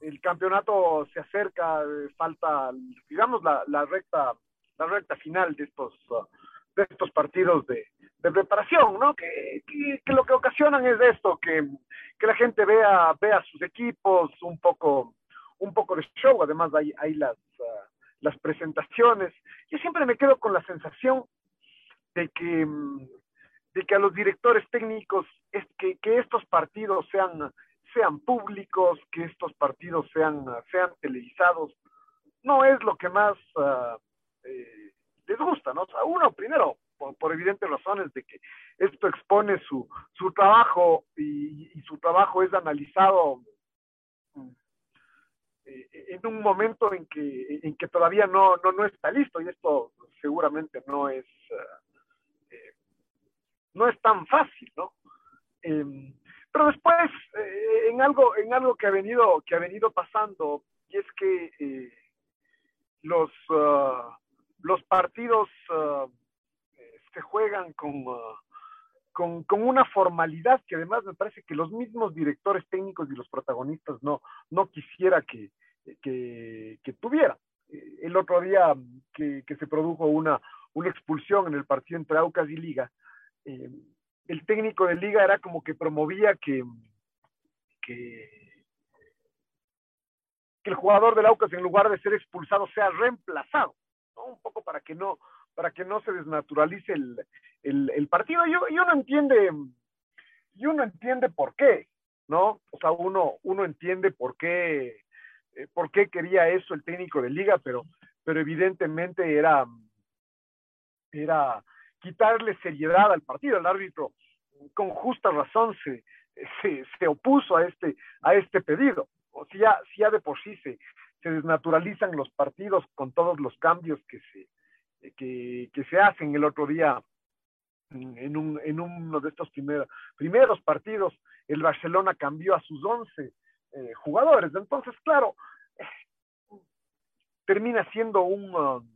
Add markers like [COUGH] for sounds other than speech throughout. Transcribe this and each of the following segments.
El campeonato se acerca, falta, digamos, la, recta, la recta final de estos, uh, de estos partidos de, preparación, ¿no? Que, que, lo que ocasionan es esto, que, que la gente vea, vea sus equipos un poco un poco de show, además hay, hay las, ah, las presentaciones. Yo siempre me quedo con la sensación de que, de que a los directores técnicos es que, que estos partidos sean, sean públicos, que estos partidos sean, sean televisados, no es lo que más uh, eh, les gusta, ¿no? O uno primero, por, evidentes razones de que esto expone su, su trabajo y, su trabajo es analizado eh, en un momento en que, en que todavía no, no, no está listo y esto seguramente no es, eh, no es tan fácil, ¿no? Em, pero después, en algo, en algo que ha venido, que ha venido pasando, y es que los, ah, los partidos ah, se juegan con, ah, con, con, una formalidad que además me parece que los mismos directores técnicos y los protagonistas no, no quisiera que, que, tuviera. Eh, el otro día que, se produjo una, una expulsión en el partido entre Aucas y Liga, eh, el técnico de Liga era como que promovía que, que, el jugador del Aucas en lugar de ser expulsado sea reemplazado, un poco para que no para que no se desnaturalice el, el, partido. Y, uno entiende y uno entiende por qué, ¿no? O sea, uno, uno entiende por qué eh, por qué quería eso el técnico de liga, pero, pero evidentemente era, era quitarle seriedad al partido. El árbitro, con justa razón, se, se, opuso a este, a este pedido. O sea, si ya de por sí se, se desnaturalizan los partidos con todos los cambios que se, que, se hacen el otro día en, un, en uno de estos primeros, primeros partidos, el Barcelona cambió a sus 11 eh, jugadores. Entonces, claro, termina siendo un, um,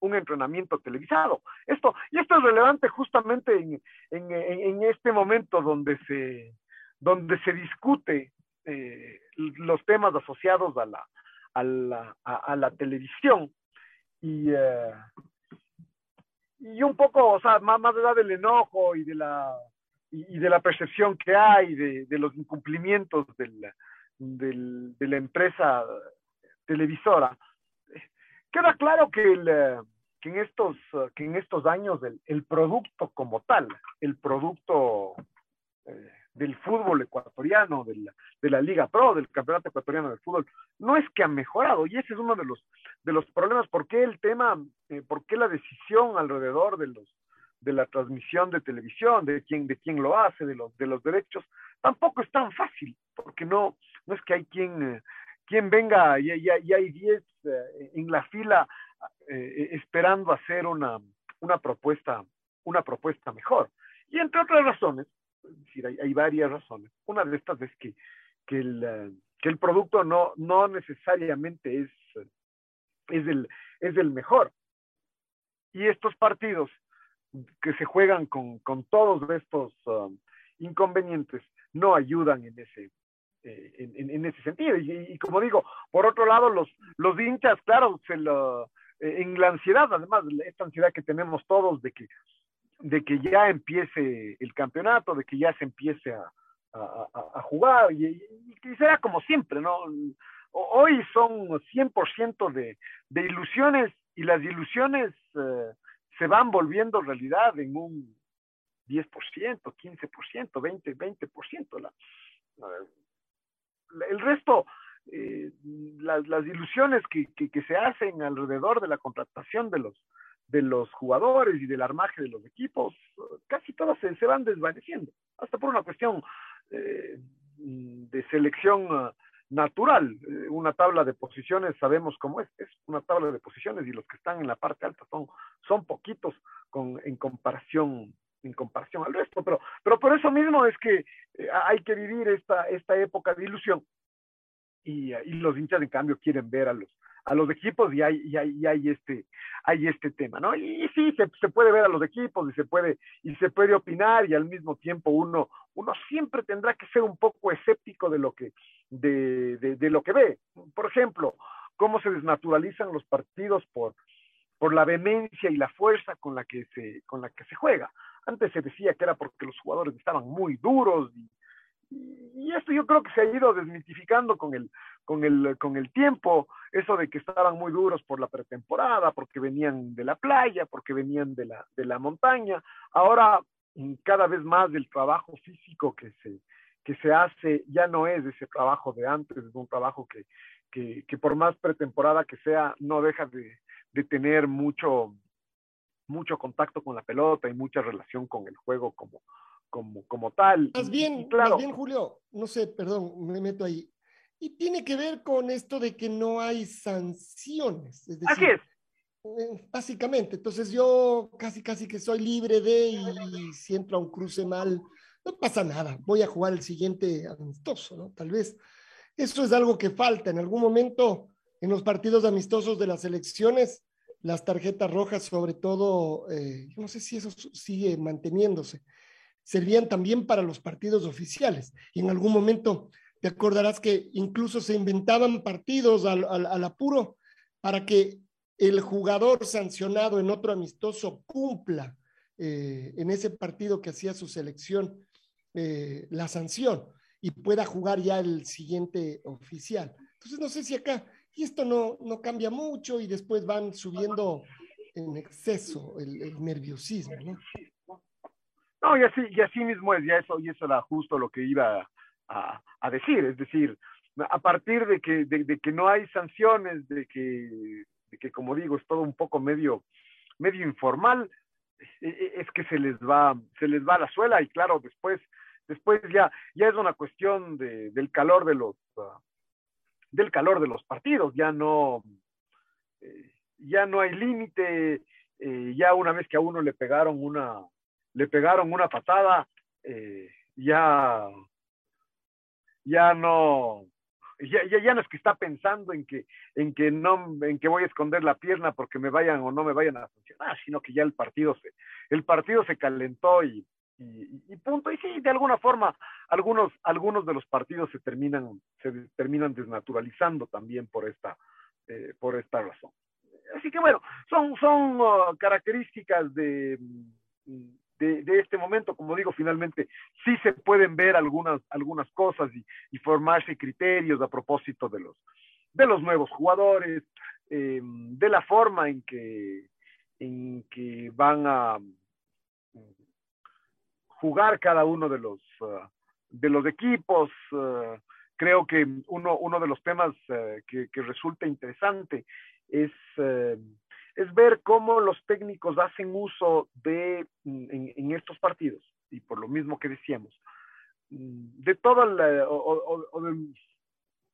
un entrenamiento televisado. Esto, y esto es relevante justamente en, en, este momento donde se, donde se discute eh, los temas asociados a la, a la, a, la televisión. Y, eh, y un poco, o sea, más, más allá del enojo y de la y, de la percepción que hay de, de los incumplimientos del, del, de la empresa televisora, queda claro que, el, eh, que, en, estos, que en estos años el, producto como tal, el producto eh, del fútbol ecuatoriano, del, de la Liga Pro, del Campeonato Ecuatoriano de Fútbol, no es que ha mejorado, y ese es uno de los, de los problemas, ¿por qué el tema, eh, por qué la decisión alrededor de los de la transmisión de televisión, de quién, de quién lo hace, de los, de los derechos, tampoco es tan fácil, porque no, no es que hay quien, eh, quien venga y, hay 10 eh, en la fila eh, esperando hacer una, una, propuesta, una propuesta mejor. Y entre otras razones, es decir, hay, hay varias razones. Una de estas es que, que, el, que el producto no, no necesariamente es, es, el, es el mejor. Y estos partidos que se juegan con, con todos estos um, inconvenientes no ayudan en ese, eh, en, en, ese sentido. Y, como digo, por otro lado, los, los hinchas, claro, se lo, eh, en la ansiedad, además, esta ansiedad que tenemos todos de que, de que ya empiece el campeonato, de que ya se empiece a, a, a jugar, y, y, será como siempre, ¿no? hoy son 100% de, de ilusiones y las ilusiones eh, se van volviendo realidad en un 10%, 15%, 20%, 20%. La, el resto, eh, las, las, ilusiones que, que, se hacen alrededor de la contratación de los, de los jugadores y del armaje de los equipos, casi todas se, se van desvaneciendo, hasta por una cuestión eh, de selección uh, natural. Eh, una tabla de posiciones, sabemos cómo es, es una tabla de posiciones y los que están en la parte alta son, son poquitos con, en comparación en comparación al resto, pero, pero por eso mismo es que eh, hay que vivir esta, esta época de ilusión y, los hinchas en cambio quieren ver a los, a los equipos y hay, y hay, y hay, este, hay este tema, ¿no? Y, sí, se, se, puede ver a los equipos y se puede, y se puede opinar y al mismo tiempo uno, uno siempre tendrá que ser un poco escéptico de lo que, de, de, de lo que ve. Por ejemplo, cómo se desnaturalizan los partidos por, por la vehemencia y la fuerza con la que se, con la que se juega. Antes se decía que era porque los jugadores estaban muy duros y, y esto yo creo que se ha ido desmitificando con el, con el, con el tiempo, eso de que estaban muy duros por la pretemporada, porque venían de la playa, porque venían de la, de la montaña. Ahora, mm, cada vez más del trabajo físico que se, que se hace ya no es ese trabajo de antes, es un trabajo que, que, que por más pretemporada que sea, no deja de, de tener mucho, mucho contacto con la pelota y mucha relación con el juego como, como, como tal. Más bien, y claro, más bien, Julio, no sé, perdón, me meto ahí. Y tiene que ver con esto de que no hay sanciones. Es decir, Así es. Eh, básicamente, entonces yo casi, casi que soy libre de y si entro a un cruce mal, no pasa nada, voy a jugar el siguiente amistoso, ¿no? Tal vez eso es algo que falta. En algún momento, en los partidos amistosos de las elecciones, las tarjetas rojas, sobre todo, eh, no sé si eso sigue manteniéndose, servían también para los partidos oficiales. Y en algún momento te acordarás que incluso se inventaban partidos al, al, al apuro para que el jugador sancionado en otro amistoso cumpla eh, en ese partido que hacía su selección eh, la sanción y pueda jugar ya el siguiente oficial. Entonces, no sé si acá, y esto no, no cambia mucho y después van subiendo en exceso el, nerviosismo, ¿no? No, y así, y así mismo es, ya eso, y eso era justo lo que iba a, a decir, es decir, a partir de que, de, que no hay sanciones, de que, de que, como digo, es todo un poco medio, medio informal, es que se les va, se les va la suela, y claro, después, después ya, ya es una cuestión de, del calor de los, uh, del calor de los partidos, ya no, eh, ya no hay límite, eh, ya una vez que a uno le pegaron una, le pegaron una patada, eh, ya, ya no, ya, ya, ya, no es que está pensando en que, en que no, en que voy a esconder la pierna porque me vayan o no me vayan a funcionar, sino que ya el partido se, el partido se calentó y, y, y punto. Y sí, de alguna forma, algunos, algunos de los partidos se terminan, se terminan desnaturalizando también por esta, eh, por esta razón. Así que bueno, son, son uh, características de, de, este momento, como digo, finalmente sí se pueden ver algunas, algunas cosas y, y formarse criterios a propósito de los, de los nuevos jugadores, eh, de la forma en que, en que van a jugar cada uno de los, uh, de los equipos. Uh, creo que uno, uno de los temas uh, que, resulta interesante es es ver cómo los técnicos hacen uso de, en, estos partidos, y por lo mismo que decíamos, mm, de todo el, o, de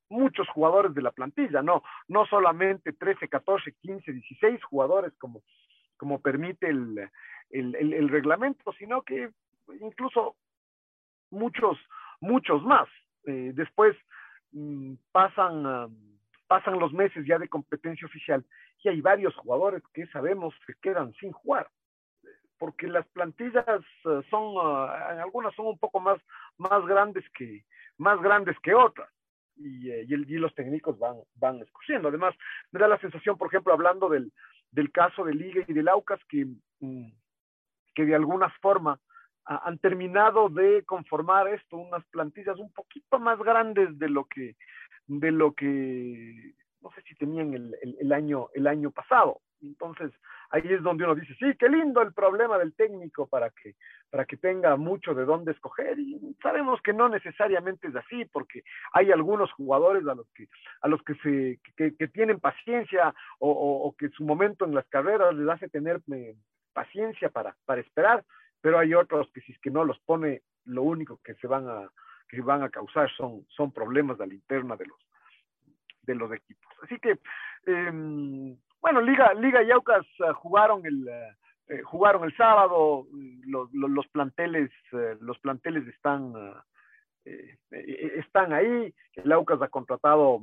muchos jugadores de la plantilla, no, no solamente 13, 14, 15, 16 jugadores como, como permite el, el reglamento, sino que incluso muchos, muchos más. Eh, después mmm, pasan, uh, pasan los meses ya de competencia oficial y hay varios jugadores que sabemos que quedan sin jugar porque las plantillas uh, son uh, algunas son un poco más más grandes que más grandes que otras y, eh, y, los técnicos van van escogiendo además me da la sensación por ejemplo hablando del, del caso de Liga y del Aucas que mm, que de alguna forma han terminado de conformar esto unas plantillas un poquito más grandes de lo que de lo que no sé si tenían el, el, año, el año pasado. Entonces, ahí es donde uno dice, sí, qué lindo el problema del técnico para que, para que tenga mucho de dónde escoger. Y sabemos que no necesariamente es así, porque hay algunos jugadores a los que, a los que, se, que, tienen paciencia o, o, o, que su momento en las carreras les hace tener eh, paciencia para, para esperar, pero hay otros que si es que no los pone, lo único que se van a, que van a causar son, son problemas de la interna de los, de los equipos. Así que, eh, bueno, Liga, Liga y Aucas uh, jugaron el eh, jugaron el sábado, los, los, los planteles, eh, están, están ahí, el Aucas ha contratado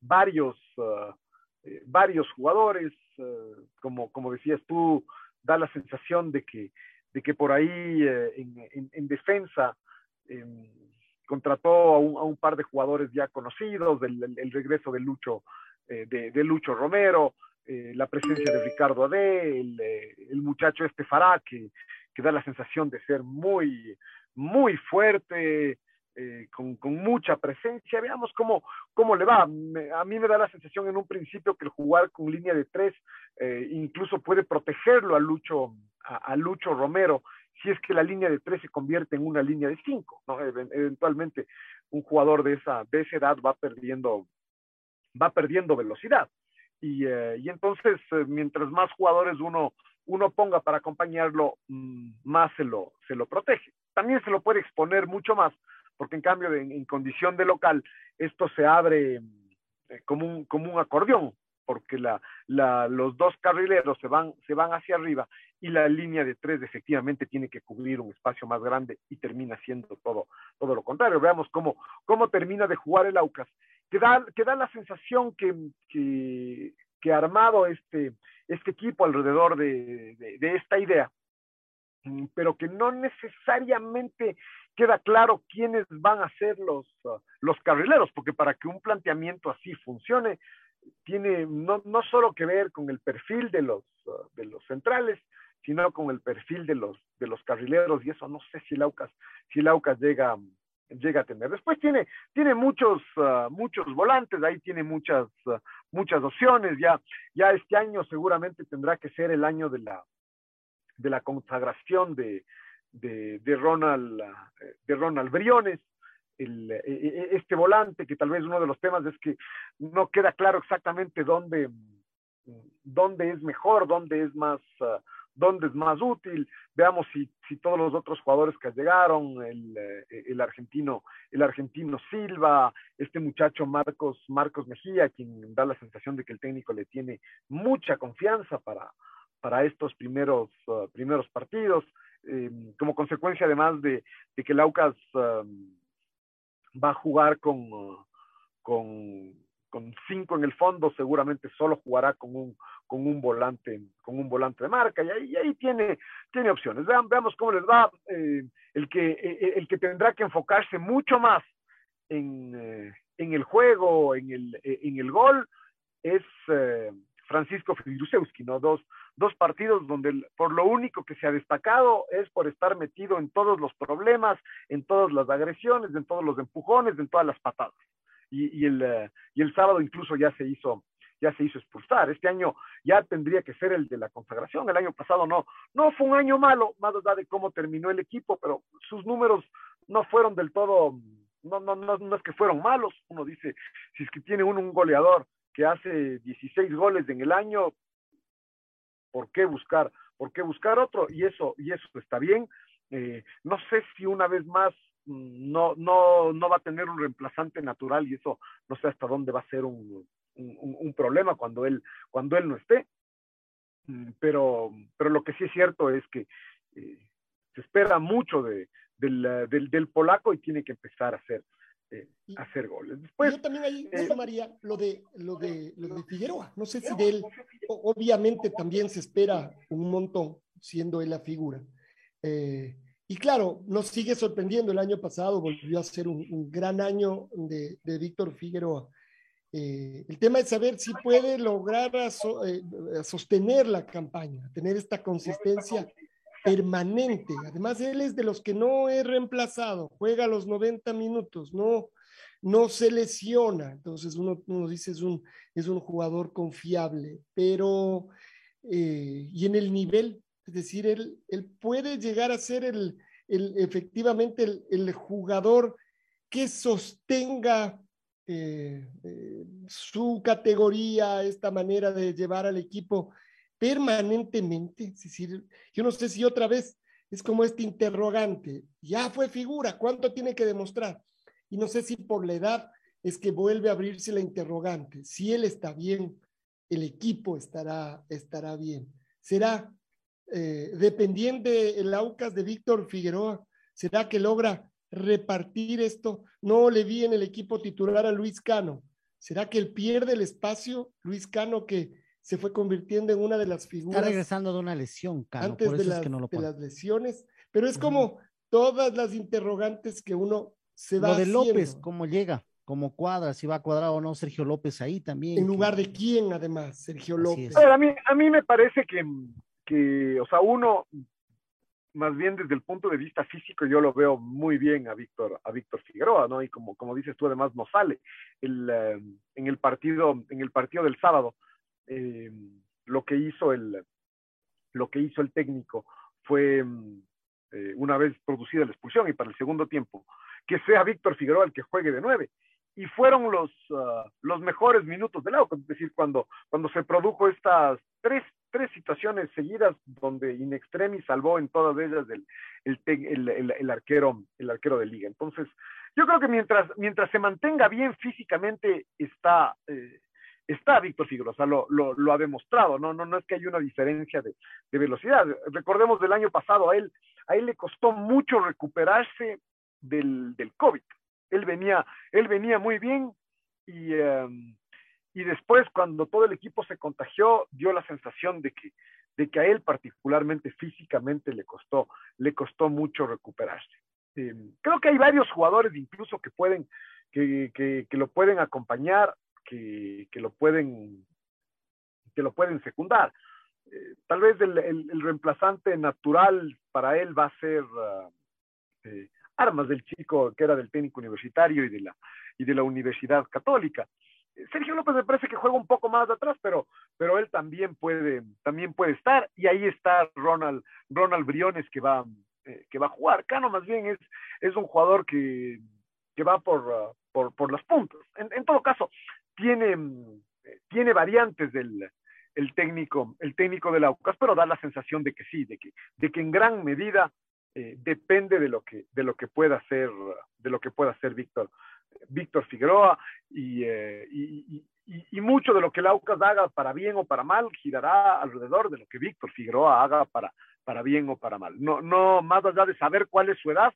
varios, varios jugadores, como, como decías tú, da la sensación de que, de que por ahí en, en, en, defensa em, contrató a un, par de jugadores ya conocidos, el, regreso de Lucho eh, de, Lucho Romero, eh, la presencia de Ricardo Ade, el, eh, muchacho este Fará, que, que, da la sensación de ser muy, muy fuerte, eh, con, mucha presencia. Veamos cómo, cómo le va. A mí me da la sensación en un principio que el jugar con línea de tres eh, incluso puede protegerlo a Lucho, a, Lucho Romero, si es que la línea de tres se convierte en una línea de cinco. ¿no? Eventualmente un jugador de esa, de esa edad va perdiendo va perdiendo velocidad. Y, eh, entonces, eh, mientras más jugadores uno, uno ponga para acompañarlo, mmm, más se lo, se lo protege. También se lo puede exponer mucho más, porque en cambio, en, en, condición de local, esto se abre eh, como, un, como un acordeón, porque la, la, los dos carrileros se van, se van hacia arriba y la línea de tres efectivamente tiene que cubrir un espacio más grande y termina siendo todo, todo lo contrario. Veamos cómo, cómo termina de jugar el Aucas que da, que da la sensación que, que, que armado este, este equipo alrededor de, de, de, esta idea, mm, pero que no necesariamente queda claro quiénes van a ser los, uh, los carrileros, porque para que un planteamiento así funcione, tiene no, no solo que ver con el perfil de los, uh, de los centrales, sino con el perfil de los, de los carrileros, y eso no sé si Laucas, si Laucas llega, llega a tener. Después tiene, tiene muchos, uh, muchos volantes, ahí tiene muchas, uh, muchas opciones, ya, ya este año seguramente tendrá que ser el año de la, de la consagración de, de, de Ronald, uh, de Briones, el, e, e, este volante, que tal vez uno de los temas es que no queda claro exactamente dónde, dónde es mejor, dónde es más, dónde es más útil. Veamos si, todos los otros jugadores que llegaron, el, eh, el, argentino, el argentino Silva, este muchacho Marcos, Marcos Mejía, quien da la sensación de que el técnico le tiene mucha confianza para, para estos primeros, uh, primeros partidos, eh, como consecuencia además de, de que el Aucas um, va a jugar con, con, con cinco en el fondo, seguramente solo jugará con un, con un volante, con un volante de marca, y ahí, y ahí tiene, tiene opciones. Vean, veamos cómo les va. Eh, el, que, eh, el que tendrá que enfocarse mucho más en, eh, en el juego, en el, eh, en el gol, es eh, Francisco Fidusewski, ¿no? Dos, dos partidos donde por lo único que se ha destacado es por estar metido en todos los problemas, en todas las agresiones, en todos los empujones, en todas las patadas. Y, y el, y el sábado incluso ya se hizo ya se hizo expulsar. Este año ya tendría que ser el de la consagración. El año pasado no, no fue un año malo, más allá de cómo terminó el equipo, pero sus números no fueron del todo, no, no, no, no es que fueron malos. Uno dice, si es que tiene uno un goleador que hace 16 goles en el año, ¿por qué buscar? ¿Por qué buscar otro? Y eso, y eso está bien. Eh, no sé si una vez más no, no, no va a tener un reemplazante natural y eso no sé hasta dónde va a ser un, un, un problema cuando él, cuando él no esté. Mm, pero, pero lo que sí es cierto es que eh, se espera mucho de, del, del, del, polaco y tiene que empezar a hacer, eh, a hacer goles. Después, yo también ahí eh, María lo de, lo, de, lo de Figueroa. No sé si de él, obviamente también se espera un montón, siendo él la figura. Eh, y claro, nos sigue sorprendiendo. El año pasado volvió a ser un, un gran año de, de Víctor Figueroa. Eh, el tema es saber si puede lograr eh, sostener la campaña, tener esta consistencia permanente. Además, él es de los que no es reemplazado, juega los 90 minutos, no, no se lesiona, entonces uno, uno dice es un, es un jugador confiable, pero eh, y en el nivel, es decir, él, él puede llegar a ser el, el efectivamente el, jugador que sostenga eh, eh, su categoría, esta manera de llevar al equipo permanentemente. Es decir, yo no sé si otra vez es como este interrogante, ya fue figura, ¿cuánto tiene que demostrar? Y no sé si por la edad es que vuelve a abrirse la interrogante. Si él está bien, el equipo estará, estará bien. Será eh, dependiente el Aucas de Víctor Figueroa. ¿Será que logra repartir esto? No le vi en el equipo titular a Luis Cano. ¿Será que él pierde el espacio? Luis Cano que se fue convirtiendo en una de las figuras. Está regresando de una lesión, Cano. Antes de, las, de las lesiones. Pero es como todas las interrogantes que uno se va Lo de López, ¿cómo llega? como cuadra, si va a cuadrar o no Sergio López ahí también. En lugar de quién, además, Sergio López. A, mí, a mí me parece que, que, o sea, uno, más bien desde el punto de vista físico, yo lo veo muy bien a Víctor, a Víctor Figueroa, ¿no? Y como, como dices tú, además no sale. El, eh, en el partido, en el partido del sábado, eh, lo que hizo el, lo que hizo el técnico fue eh, una vez producida la expulsión y para el segundo tiempo, que sea Víctor Figueroa el que juegue de nueve y fueron los, uh, los mejores minutos del auto, es decir, cuando, cuando se produjo estas tres, tres situaciones seguidas donde in extremis salvó en todas ellas el, el, arquero, el arquero de liga. Entonces, yo creo que mientras, mientras se mantenga bien físicamente, está, eh, está Víctor Figueroa, lo, lo, ha demostrado, ¿no? No, no es que haya una diferencia de, de, velocidad. Recordemos del año pasado, a él, a él le costó mucho recuperarse del, del COVID él venía, él venía muy bien y, um, y después cuando todo el equipo se contagió, dio la sensación de que, de que a él particularmente físicamente le costó, le costó mucho recuperarse. Eh, creo que hay varios jugadores incluso que pueden, que, que, lo pueden acompañar, que, que, lo pueden, que lo pueden secundar. Eh, tal vez el, el, reemplazante natural para él va a ser uh, eh, armas del chico que era del técnico universitario y de la, y de la Universidad Católica. Sergio López me parece que juega un poco más atrás, pero, pero él también puede, también puede estar, y ahí está Ronald, Ronald Briones que va, eh, que va a jugar. Cano más bien es, es un jugador que, que va por, uh, por, por los puntos. En, en, todo caso, tiene, tiene variantes del el técnico, el técnico de la UCAS, pero da la sensación de que sí, de que, de que en gran medida eh, depende de lo que de lo que pueda hacer de lo que pueda hacer Víctor Víctor Figueroa y, eh, y, mucho de lo que el Aucas haga para bien o para mal girará alrededor de lo que Víctor Figueroa haga para para bien o para mal no no más allá de saber cuál es su edad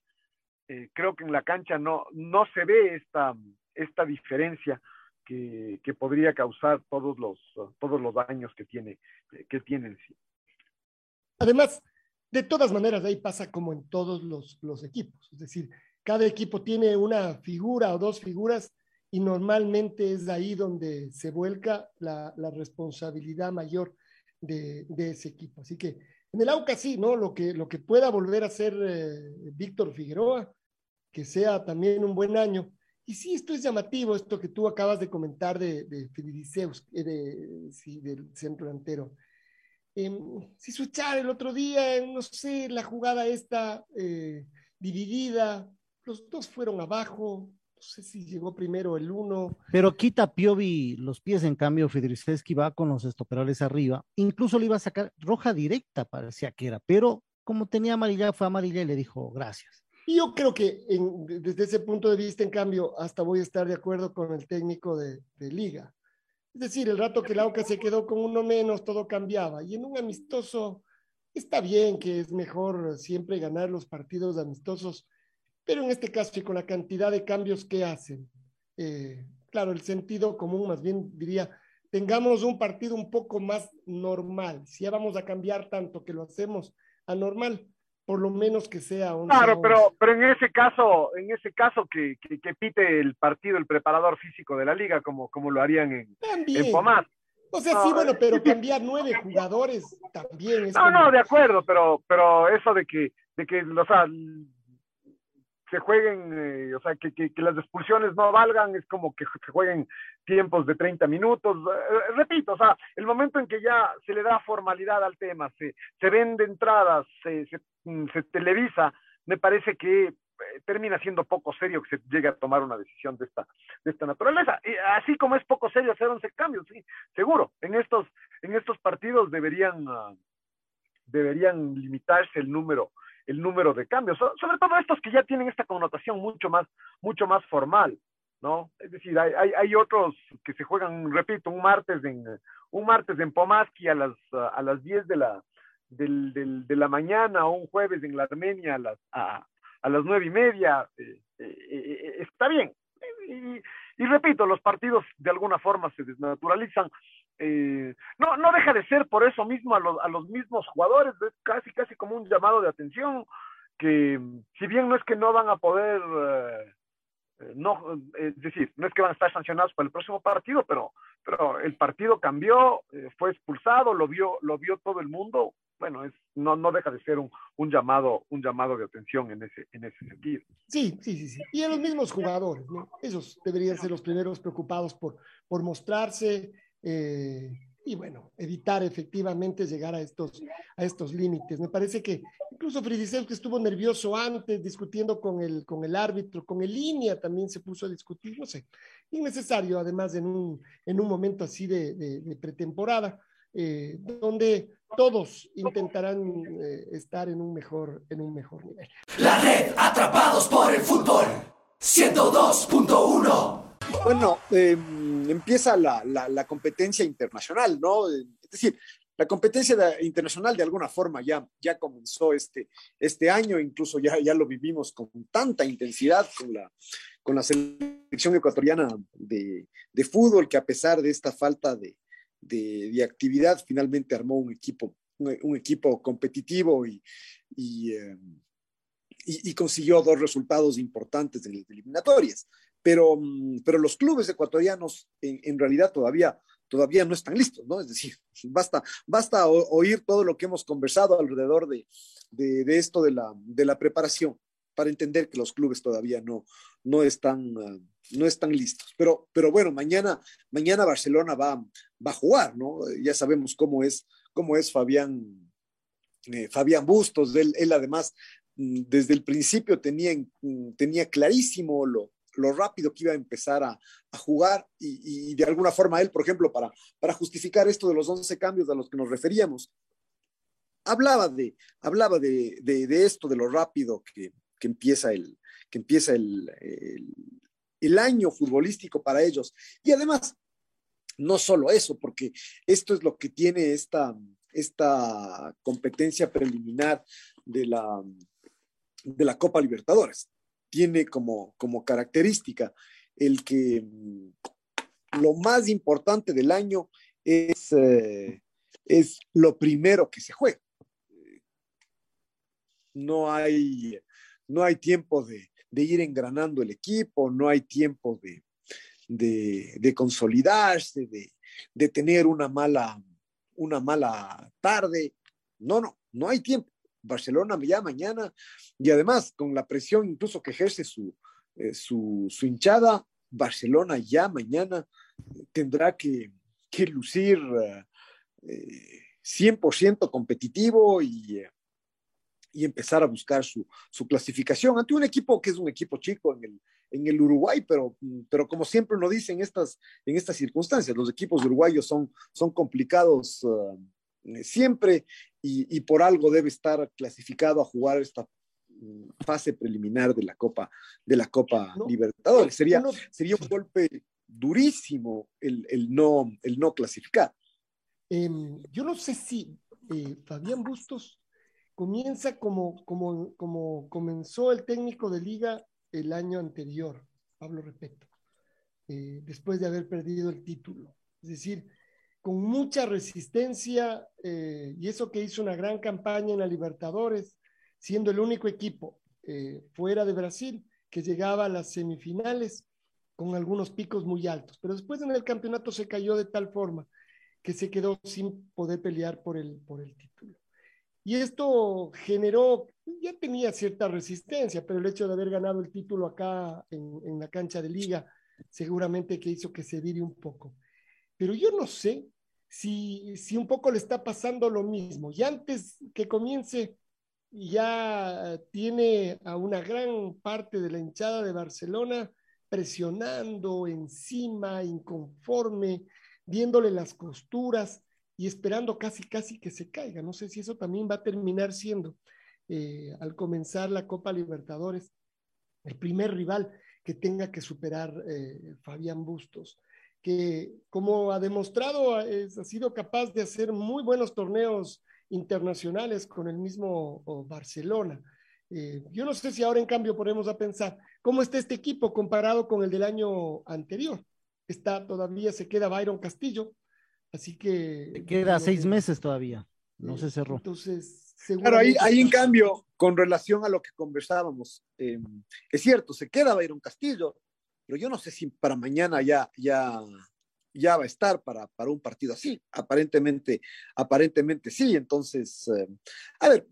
eh, creo que en la cancha no no se ve esta esta diferencia que, que podría causar todos los todos los daños que tiene que tiene en sí además de todas maneras, ahí pasa como en todos los, los equipos. Es decir, cada equipo tiene una figura o dos figuras y normalmente es ahí donde se vuelca la, responsabilidad mayor de, ese equipo. Así que en el AUCA sí, ¿no? Lo que, lo que pueda volver a hacer eh, Víctor Figueroa, que sea también un buen año. Y sí, esto es llamativo, esto que tú acabas de comentar de, de eh, de, del centro delantero. Eh, si switchar el otro día, no sé, la jugada esta eh, dividida, los dos fueron abajo, no sé si llegó primero el uno. Pero quita Piovi los pies, en cambio Federiceski va con los estoperales arriba, incluso le iba a sacar roja directa, parecía que era, pero como tenía amarilla, fue amarilla y le dijo gracias. Y yo creo que en, desde ese punto de vista, en cambio, hasta voy a estar de acuerdo con el técnico de, de liga es decir, el rato que Lauca se quedó con uno menos, todo cambiaba. Y en un amistoso, está bien que es mejor siempre ganar los partidos amistosos, pero en este caso y con la cantidad de cambios que hacen, eh, claro, el sentido común más bien diría, tengamos un partido un poco más normal. Si ya vamos a cambiar tanto que lo hacemos anormal, por lo menos que sea un claro pero pero en ese caso en ese caso que, que, que, pite el partido el preparador físico de la liga como como lo harían en, también. en Pomar o sea, no, sí, bueno, pero cambiar nueve jugadores también es. No, como... no, de acuerdo, pero, pero eso de que, de que, o sea, se jueguen, eh, o sea, que, que, las expulsiones no valgan, es como que se jueguen tiempos de 30 minutos. Eh, repito, o sea, el momento en que ya se le da formalidad al tema, se, se vende entradas, se, se, mm, se televisa, me parece que eh, termina siendo poco serio que se llegue a tomar una decisión de esta, de esta naturaleza. Y así como es poco serio hacer 11 cambios, sí, seguro. En estos, en estos partidos deberían, uh, deberían limitarse el número, el número de cambios, sobre todo estos que ya tienen esta connotación mucho más, mucho más formal, ¿no? Es decir, hay, hay, otros que se juegan, repito, un martes en, un martes en Pomaski a las, a las 10 de la, del, de la mañana o un jueves en la Armenia a las, a, a las nueve y media, eh, eh, eh, está bien. Y, repito, los partidos de alguna forma se desnaturalizan. No, no deja de ser por eso mismo a los, a los mismos jugadores, es casi, casi como un llamado de atención, que si bien no es que no van a poder, no, es decir, no es que van a estar sancionados para el próximo partido, pero, pero el partido cambió, fue expulsado, lo vio, lo vio todo el mundo, bueno, es, no, no deja de ser un, un, llamado, un llamado de atención en ese, en ese sentido. Sí, sí, sí, sí. Y a los mismos jugadores, ¿no? Esos deberían ser los primeros preocupados por, por mostrarse eh, y, bueno, evitar efectivamente llegar a estos, a estos límites. Me parece que incluso Fridisel, que estuvo nervioso antes, discutiendo con el, con el árbitro, con el línea también se puso a discutir, no sé, innecesario, además en un, en un momento así de, de pretemporada. Eh, donde todos intentarán eh, estar en un, mejor, en un mejor nivel. La red Atrapados por el Fútbol 102.1. Bueno, em, empieza la, competencia internacional, ¿no? Es decir, la competencia internacional de alguna forma ya, ya comenzó este, este año, incluso ya, ya lo vivimos con tanta intensidad con la, con la selección ecuatoriana de, de fútbol, que a pesar de esta falta de, de, actividad, finalmente armó un equipo, un, equipo competitivo y, eh, y, y, consiguió dos resultados importantes de las eliminatorias. Pero, mm, pero los clubes ecuatorianos en, en, realidad todavía, todavía no están listos, ¿no? Es decir, [LAUGHS] basta, basta oír todo lo que hemos conversado alrededor de, de, esto de la, de la preparación para entender que los clubes todavía no, no están, ah, no están listos. Pero, pero bueno, mañana, mañana Barcelona va, va a jugar, ¿no? Ya sabemos cómo es, cómo es Fabián, eh, Fabián Bustos. Él, él, además, mm, desde el principio tenía, mm, tenía clarísimo lo, lo rápido que iba a empezar a, jugar y, de alguna forma él, por ejemplo, para, para justificar esto de los 11 cambios a los que nos referíamos, hablaba de, hablaba de, de esto, de lo rápido que, que empieza el, que empieza el, el, año futbolístico para ellos. Y además, no solo eso, porque esto es lo que tiene esta, esta competencia preliminar de la, de la Copa Libertadores. Tiene como, como característica el que mm, lo más importante del año es, eh, es lo primero que se juega. No hay, no hay tiempo de, de ir engranando el equipo, no hay tiempo de, de, consolidarse, de, de, tener una mala, una mala tarde. No, no, no hay tiempo. Barcelona ya mañana, y además con la presión incluso que ejerce su, eh, su, hinchada, Barcelona ya mañana tendrá que, que lucir eh, 100% competitivo y, eh, y empezar a buscar su, su, clasificación ante un equipo que es un equipo chico en el, en el Uruguay, pero, pero como siempre lo dicen en estas, en estas circunstancias, los equipos uruguayos son, son complicados siempre y, y, por algo debe estar clasificado a jugar esta mm, fase preliminar de la Copa, de la Copa no, Libertadores. Sería, no, sería un golpe durísimo el, el, no, el no clasificar. Eh, yo no sé si eh, Fabián Bustos comienza como, como, como comenzó el técnico de liga el año anterior, Pablo Repeto, eh, después de haber perdido el título. Es decir, con mucha resistencia, eh, y eso que hizo una gran campaña en la Libertadores, siendo el único equipo eh, fuera de Brasil que llegaba a las semifinales con algunos picos muy altos. Pero después en el campeonato se cayó de tal forma que se quedó sin poder pelear por el, por el título. Y esto generó ya tenía cierta resistencia, pero el hecho de haber ganado el título acá en, en la cancha de liga seguramente que hizo que se vire un poco. Pero yo no sé si, si un poco le está pasando lo mismo. Y antes que comience, ya tiene a una gran parte de la hinchada de Barcelona presionando encima, inconforme, viéndole las costuras y esperando casi, casi que se caiga. No sé si eso también va a terminar siendo, eh, al comenzar la Copa Libertadores, el primer rival que tenga que superar eh, Fabián Bustos, que como ha demostrado, ha sido capaz de hacer muy buenos torneos internacionales con el mismo Barcelona. Eh, yo no sé si ahora en cambio podemos a pensar cómo está este equipo comparado con el del año anterior. Está todavía, se queda Byron Castillo, así que... Se queda seis meses todavía, no se cerró. Entonces, Claro, ahí, ahí en cambio, con relación a lo que conversábamos, eh, es cierto, se queda Byron Castillo, pero yo no sé si para mañana ya, ya, ya va a estar para, para un partido así. Aparentemente, aparentemente sí. Entonces, eh, a ver,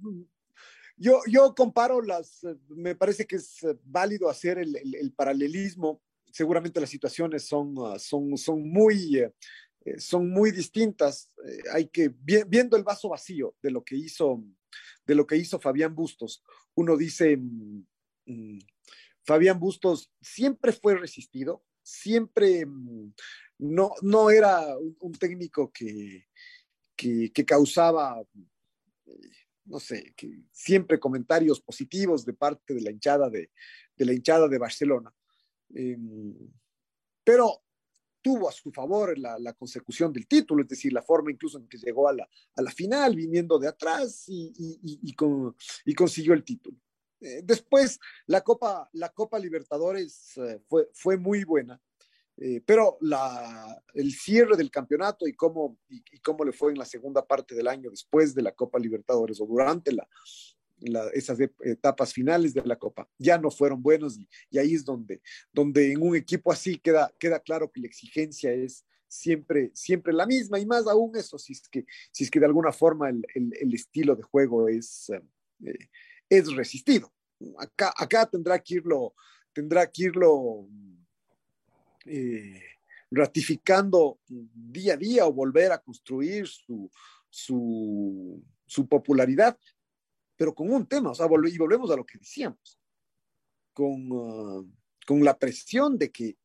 yo, yo comparo las, me parece que es válido hacer el, el, el paralelismo. Seguramente las situaciones son, son, son muy... Eh, son muy distintas. Eh, hay que, viendo el vaso vacío de lo que hizo, de lo que hizo Fabián Bustos, uno dice, mmm, Fabián Bustos siempre fue resistido, siempre mmm, no, no era un, técnico que, que, causaba, eh, no sé, que siempre comentarios positivos de parte de la hinchada de, de la hinchada de Barcelona. Eh, pero tuvo a su favor la, consecución del título, es decir, la forma incluso en que llegó a la, a la final, viniendo de atrás y, y consiguió el título. Eh, después, la Copa, la Copa Libertadores eh, fue, fue muy buena, eh, pero la, el cierre del campeonato y cómo, y, cómo le fue en la segunda parte del año después de la Copa Libertadores o durante la, la, esas etapas finales de la Copa ya no fueron buenos y, ahí es donde, donde en un equipo así queda, queda claro que la exigencia es siempre, siempre la misma y más aún eso, si es que, si es que de alguna forma el, el, estilo de juego es, es resistido. Acá, acá tendrá que irlo, tendrá que irlo eh, ratificando día a día o volver a construir su, su, popularidad, pero con un tema, o sea, y volvemos a lo que decíamos, con, uh, con la presión de que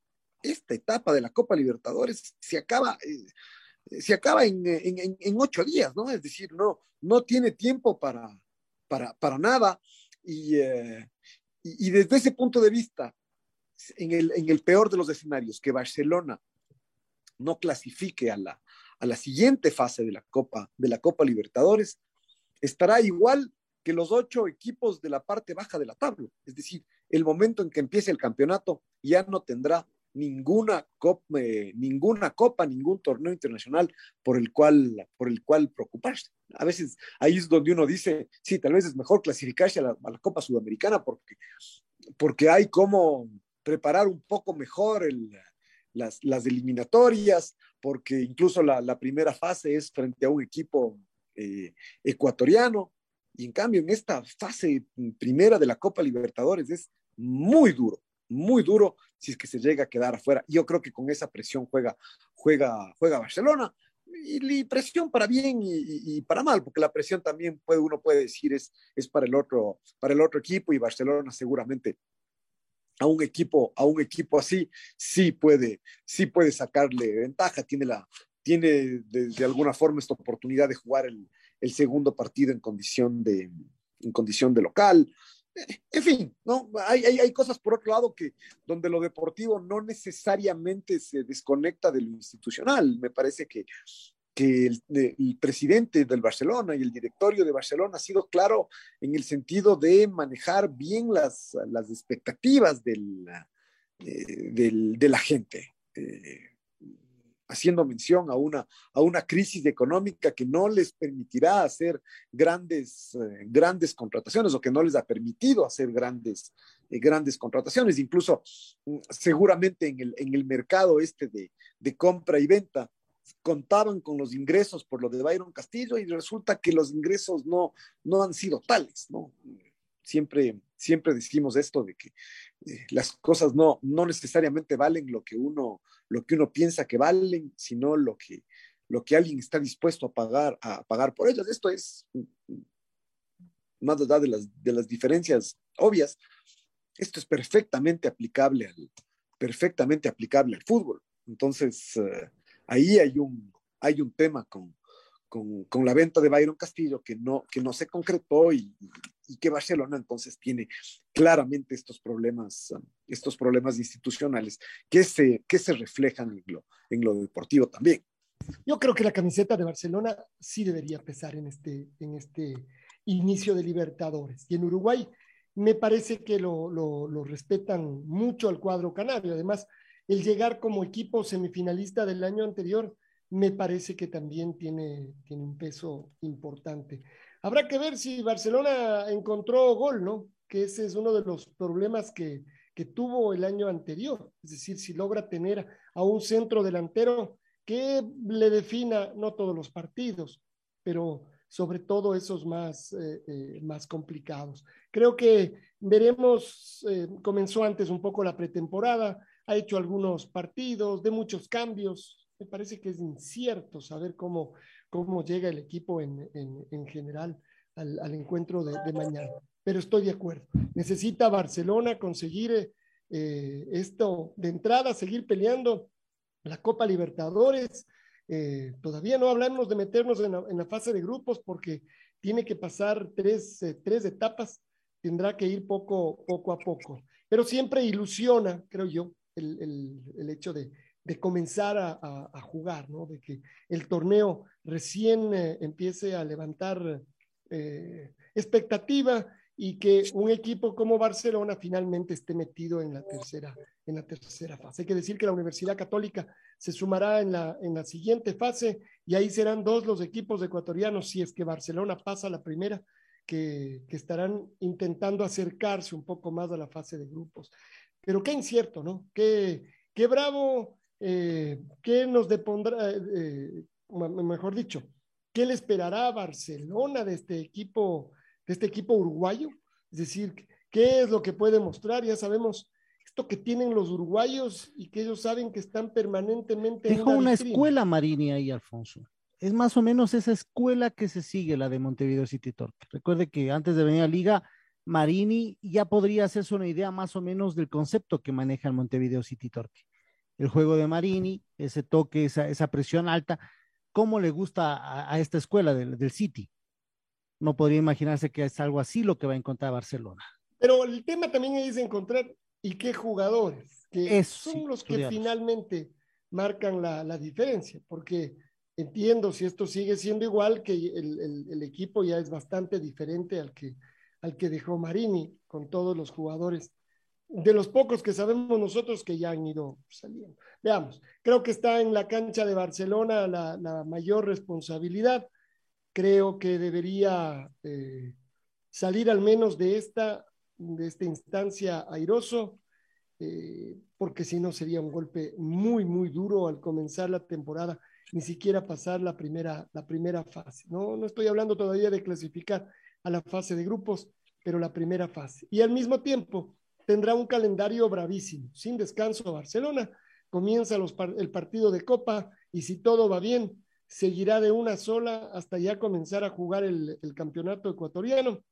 esta etapa de la Copa Libertadores se acaba, eh, se acaba en, en, en, ocho días, ¿no? Es decir, no, no tiene tiempo para, para, para nada. Y, eh, y, y, desde ese punto de vista, en el, en el peor de los escenarios, que Barcelona no clasifique a la, a la siguiente fase de la Copa, de la Copa Libertadores, estará igual que los ocho equipos de la parte baja de la tabla. Es decir, el momento en que empiece el campeonato ya no tendrá ninguna copa, eh, ninguna copa, ningún torneo internacional por el cual, por el cual preocuparse. A veces ahí es donde uno dice, sí, tal vez es mejor clasificarse a la, a la Copa Sudamericana porque, porque hay como preparar un poco mejor el, las, las, eliminatorias, porque incluso la, la, primera fase es frente a un equipo eh, ecuatoriano, y en cambio en esta fase primera de la Copa Libertadores es muy duro, muy duro si es que se llega a quedar afuera. Yo creo que con esa presión juega, juega, juega Barcelona. Y, y presión para bien y, y, para mal, porque la presión también puede, uno puede decir es, es para, el otro, para el otro equipo y Barcelona seguramente a un equipo, a un equipo así, sí puede, sí puede sacarle ventaja, tiene la, tiene de, de alguna forma esta oportunidad de jugar el, el, segundo partido en condición de, en condición de local. En fin, ¿no? Hay, hay, cosas por otro lado que donde lo deportivo no necesariamente se desconecta de lo institucional. Me parece que, que el, presidente del Barcelona y el directorio de Barcelona ha sido claro en el sentido de manejar bien las, las expectativas del, eh, del, de la gente. Eh, haciendo mención a una, a una crisis económica que no les permitirá hacer grandes, eh, grandes contrataciones o que no les ha permitido hacer grandes, eh, grandes contrataciones. Incluso mm, seguramente en el, en el mercado este de, de compra y venta contaban con los ingresos por lo de Byron Castillo y resulta que los ingresos no, no han sido tales, ¿no? Siempre, siempre decimos esto de que eh, las cosas no, no necesariamente valen lo que uno, lo que uno piensa que valen, sino lo que, lo que alguien está dispuesto a pagar, a pagar por ellas. Esto es más allá de las, de las diferencias obvias, esto es perfectamente aplicable al, perfectamente aplicable al fútbol. Entonces, eh, ahí hay un, hay un tema con, con, la venta de Byron Castillo que no, que no se concretó y, y que Barcelona entonces tiene claramente estos problemas, estos problemas institucionales que se, que se reflejan en lo, en lo deportivo también. Yo creo que la camiseta de Barcelona sí debería pesar en este, en este inicio de Libertadores. Y en Uruguay me parece que lo, lo respetan mucho al cuadro canario. Además, el llegar como equipo semifinalista del año anterior me parece que también tiene, tiene un peso importante. Habrá que ver si Barcelona encontró gol, ¿no? Que ese es uno de los problemas que, que tuvo el año anterior. Es decir, si logra tener a un centro delantero que le defina, no todos los partidos, pero sobre todo esos más, eh, eh, más complicados. Creo que veremos, eh, comenzó antes un poco la pretemporada, ha hecho algunos partidos de muchos cambios. Me parece que es incierto saber cómo, cómo llega el equipo en, en, en general al, al encuentro de, de, mañana. Pero estoy de acuerdo. Necesita Barcelona conseguir esto de entrada, seguir peleando la Copa Libertadores, eh, todavía no hablamos de meternos en la, en la, fase de grupos porque tiene que pasar tres, eh, tres etapas, tendrá que ir poco, poco a poco. Pero siempre ilusiona, creo yo, el, el, el hecho de, de comenzar a, jugar, ¿no? de que el torneo recién eh, empiece a levantar eh, expectativa y que un equipo como Barcelona finalmente esté metido en la tercera, en la tercera fase. Hay que decir que la Universidad Católica se sumará en la, en la siguiente fase y ahí serán dos los equipos ecuatorianos, si es que Barcelona pasa la primera, que, que estarán intentando acercarse un poco más a la fase de grupos. Pero qué incierto, ¿no? Qué, qué bravo, eh, qué nos depondrá, eh, mejor dicho, qué le esperará a Barcelona de este equipo de este equipo uruguayo, es decir, qué es lo que puede mostrar, ya sabemos esto que tienen los uruguayos y que ellos saben que están permanentemente. Dejó una, una escuela Marini ahí, Alfonso. Es más o menos esa escuela que se sigue, la de Montevideo City Torque. Recuerde que antes de venir a Liga, Marini ya podría hacerse una idea más o menos del concepto que maneja el Montevideo City Torque. El juego de Marini, ese toque, esa, esa presión alta, cómo le gusta a, a esta escuela del, del City no podría imaginarse que es algo así lo que va a encontrar Barcelona. Pero el tema también es encontrar y qué jugadores, que Eso, son sí, los que finalmente marcan la, la, diferencia, porque entiendo si esto sigue siendo igual, que el, el, el, equipo ya es bastante diferente al que, al que dejó Marini, con todos los jugadores, de los pocos que sabemos nosotros que ya han ido saliendo. Veamos, creo que está en la cancha de Barcelona la, mayor responsabilidad creo que debería eh, salir al menos de esta, de esta instancia airoso, eh, porque si no sería un golpe muy, muy duro al comenzar la temporada, ni siquiera pasar la primera, la primera fase. No, no estoy hablando todavía de clasificar a la fase de grupos, pero la primera fase. Y al mismo tiempo tendrá un calendario bravísimo, sin descanso Barcelona, comienza los, el partido de Copa y si todo va bien, seguirá de una sola hasta ya comenzar a jugar el, el campeonato ecuatoriano,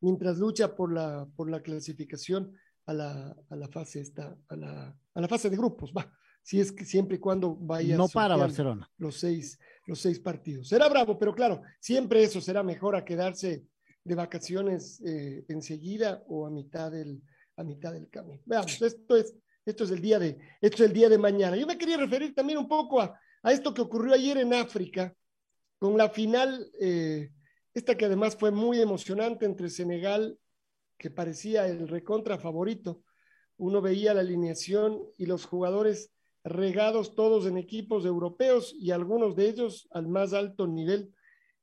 mientras lucha por la, por la clasificación a la, a la fase esta, a la, a la fase de grupos, va. Si es que siempre y cuando vaya no para Barcelona los seis, los seis partidos. Será bravo, pero claro, siempre eso será mejor a quedarse de vacaciones eh, enseguida o a mitad del, mitad del camino. Veamos, esto es, esto es el día de, esto es el día de mañana. Yo me quería referir también un poco a, a esto que ocurrió ayer en África, con la final, eh, esta que además fue muy emocionante entre Senegal, que parecía el recontra favorito. Uno veía la alineación y los jugadores regados todos en equipos europeos y algunos de ellos al más alto nivel.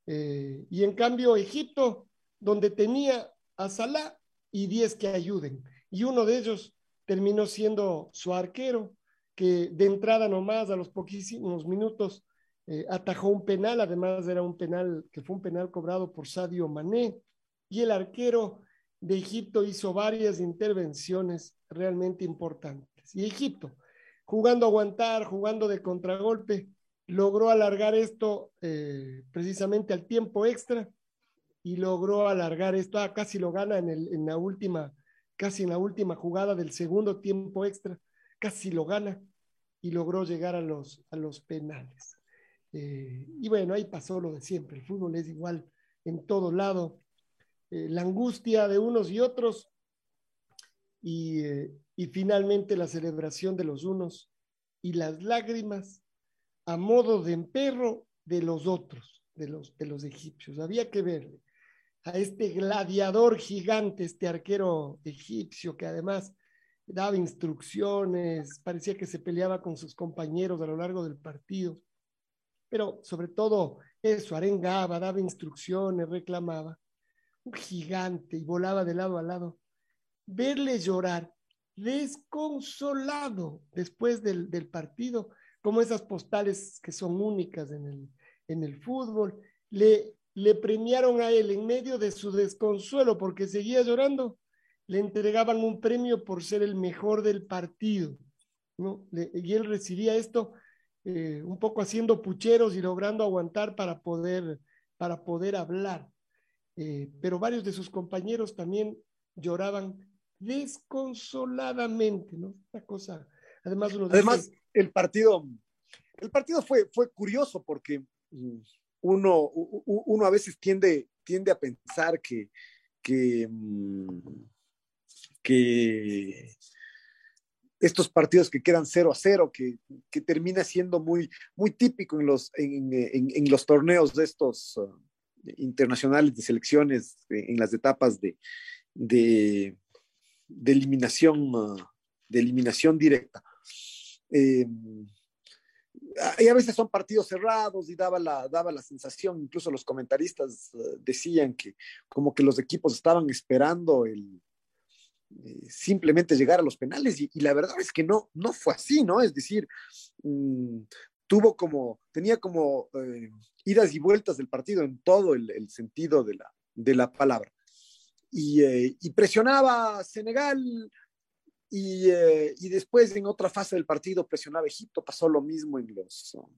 Eh, y en cambio Egipto, donde tenía a Salah y 10 que ayuden. Y uno de ellos terminó siendo su arquero, que de entrada nomás a los poquísimos minutos eh, atajó un penal, además era un penal que fue un penal cobrado por Sadio Mané, y el arquero de Egipto hizo varias intervenciones realmente importantes. Y Egipto, jugando a aguantar, jugando de contragolpe, logró alargar esto eh, precisamente al tiempo extra y logró alargar esto, ah, casi lo gana en, el, en la última, casi en la última jugada del segundo tiempo extra, casi lo gana y logró llegar a los, a los penales. Eh, y bueno, ahí pasó lo de siempre, el fútbol es igual en todo lado, eh, la angustia de unos y otros y, y finalmente la celebración de los unos y las lágrimas a modo de emperro de los otros, de los, de los egipcios. Había que verle a este gladiador gigante, este arquero egipcio que además daba instrucciones, parecía que se peleaba con sus compañeros a lo largo del partido, pero sobre todo eso, arengaba, daba instrucciones, reclamaba. Un gigante y volaba de lado a lado. Verle llorar desconsolado después del, del partido, como esas postales que son únicas en el, en el fútbol, le, le premiaron a él en medio de su desconsuelo porque seguía llorando, le entregaban un premio por ser el mejor del partido, y él recibía esto eh, un poco haciendo pucheros y logrando aguantar para poder, para poder hablar. Eh, pero varios de sus compañeros también lloraban desconsoladamente, ¿no? Una cosa, además, el partido, el partido fue, fue curioso porque mm, uno, uno a veces tiende, tiende a pensar que, que, mm, estos partidos que quedan 0 a 0, que, que, termina siendo muy, muy típico en los, en, en, los torneos de estos uh, internacionales de selecciones, en las etapas de, de, de eliminación, uh, de eliminación directa. Eh, y a veces son partidos cerrados y daba la, daba la sensación, incluso los comentaristas uh, decían que como que los equipos estaban esperando el, eh, simplemente llegar a los penales y, y, la verdad es que no, no fue así, ¿no? Es decir, mmm, tuvo como, tenía como eh, idas y vueltas del partido en todo el, el sentido de la, de la palabra. Y, eh, y, presionaba a Senegal y, eh, y, después en otra fase del partido presionaba Egipto, pasó lo mismo en los, uh,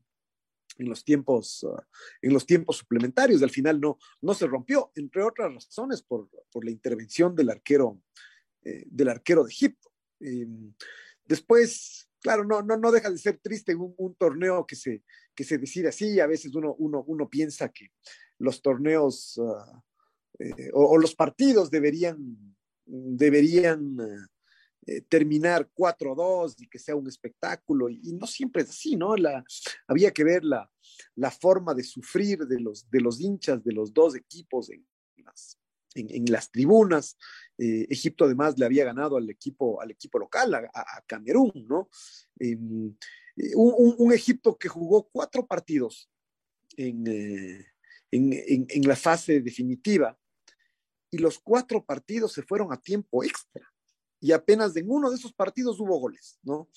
en los tiempos, uh, en los tiempos suplementarios, al final no, no se rompió, entre otras razones por, por la intervención del arquero, eh, del arquero de Egipto. Em, después, claro, no, no, no deja de ser triste un, un torneo que se, que se decide así, a veces uno, uno, uno piensa que los torneos uh, eh, o, o, los partidos deberían, deberían eh, terminar 4-2 y que sea un espectáculo, y, no siempre es así, ¿no? La, había que ver la, la forma de sufrir de los, de los hinchas de los dos equipos en las, en, las tribunas. Eh, Egipto además le había ganado al equipo, al equipo local, a, Camerún, ¿no? Eh, un, Egipto que jugó cuatro partidos en, eh, en, la fase definitiva y los cuatro partidos se fueron a tiempo extra y apenas en uno de esos partidos hubo goles, ¿no?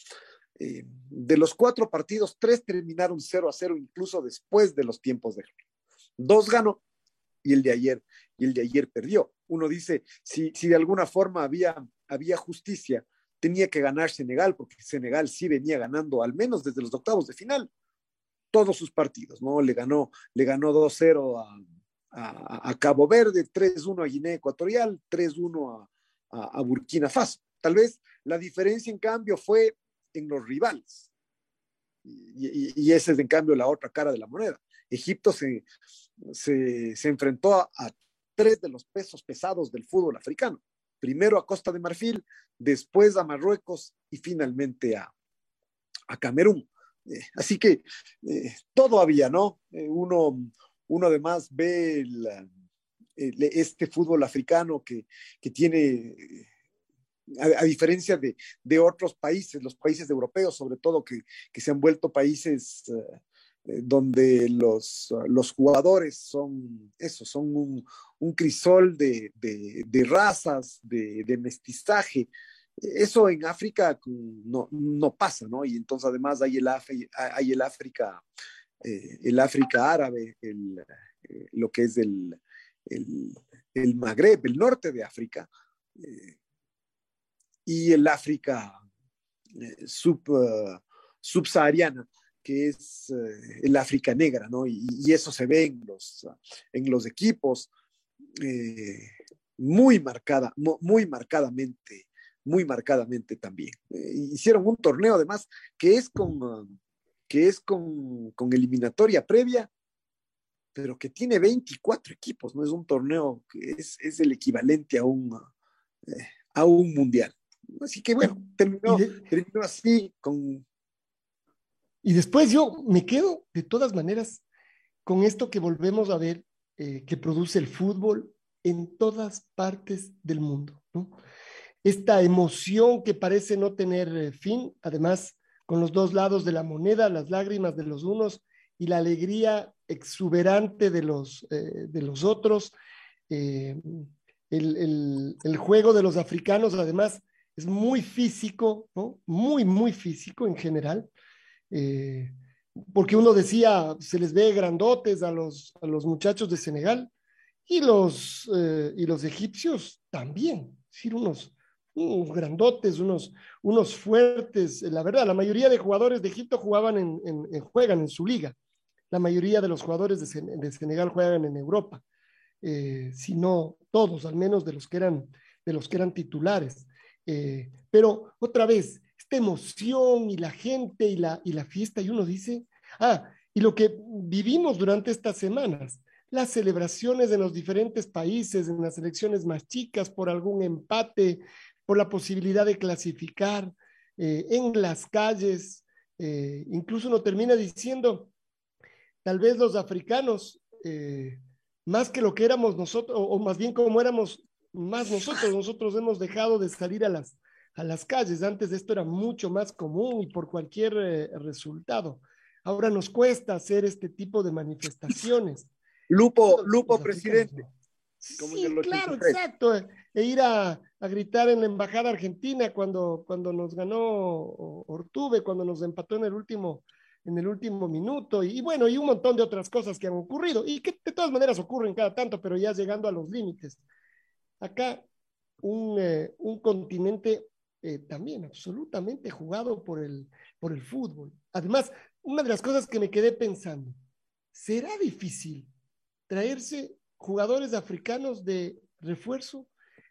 Eh, de los cuatro partidos, tres terminaron 0 a 0 incluso después de los tiempos de Dos ganó y el de ayer, y el de ayer perdió. Uno dice, si, si de alguna forma había, había justicia, tenía que ganar Senegal, porque Senegal sí venía ganando, al menos desde los octavos de final, todos sus partidos, ¿no? Le ganó, le ganó 2-0 a, a, a, Cabo Verde, 3-1 a Guinea Ecuatorial, 3-1 a, Burkina Faso. Tal vez la diferencia, en cambio, fue en los rivales. Y, y, esa es, en cambio, la otra cara de la moneda. Egipto se, se, se enfrentó a, a, tres de los pesos pesados del fútbol africano. Primero a Costa de Marfil, después a Marruecos y finalmente a, a Camerún. Eh, así que eh, todo había, ¿no? Eh, uno, uno además ve la, este fútbol africano que, que tiene, a, a diferencia de, de, otros países, los países europeos sobre todo, que, que se han vuelto países uh, donde los, los, jugadores son eso, son un, crisol de, de, razas, de, mestizaje. Eso en África no, no, pasa, ¿no? Y entonces además hay el, hay el África, eh, el África árabe, el, eh, lo que es el, el, Magreb, el norte de África, eh, y el África eh, sub, subsahariana, que es el África negra, ¿no? Y, y, eso se ve en los, en los equipos muy marcada, muy marcadamente, muy marcadamente también. hicieron un torneo además que es con, que es con, con eliminatoria previa pero que tiene 24 equipos, no es un torneo que es, es el equivalente a un, eh, a un mundial. Así que bueno, terminó, terminó así con... Y después yo me quedo de todas maneras con esto que volvemos a ver eh, que produce el fútbol en todas partes del mundo. ¿no? Esta emoción que parece no tener eh, fin, además con los dos lados de la moneda, las lágrimas de los unos y la alegría exuberante de los, eh, de los otros. Eh, el, el, juego de los africanos, además, es muy físico, ¿no? Muy, muy físico en general. Eh, porque uno decía, se les ve grandotes a los, a los muchachos de Senegal y los, y los egipcios también, es decir, unos, unos grandotes, unos, unos fuertes. La verdad, la mayoría de jugadores de Egipto jugaban en, juegan en su liga la mayoría de los jugadores de, Senegal juegan en Europa, eh, si no todos, al menos de los que eran, de los que eran titulares. Eh, pero otra vez, esta emoción y la gente y la, y la fiesta, y uno dice, ah, y lo que vivimos durante estas semanas, las celebraciones en los diferentes países, en las elecciones más chicas, por algún empate, por la posibilidad de clasificar, eh, en las calles, incluso uno termina diciendo, tal vez los africanos, eh, más que lo que éramos nosotros, o, más bien como éramos más nosotros, nosotros hemos dejado de salir a las, a las calles. Antes esto era mucho más común y por cualquier eh, resultado. Ahora nos cuesta hacer este tipo de manifestaciones. Lupo, Lupo, presidente. sí, claro, exacto. E ir a, a, gritar en la embajada argentina cuando, cuando nos ganó Ortuve, cuando nos empató en el último en el último minuto y, bueno, y un montón de otras cosas que han ocurrido y que de todas maneras ocurren cada tanto, pero ya llegando a los límites. Acá un, eh, un continente eh, también absolutamente jugado por el, por el fútbol. Además, una de las cosas que me quedé pensando, ¿será difícil traerse jugadores africanos de refuerzo?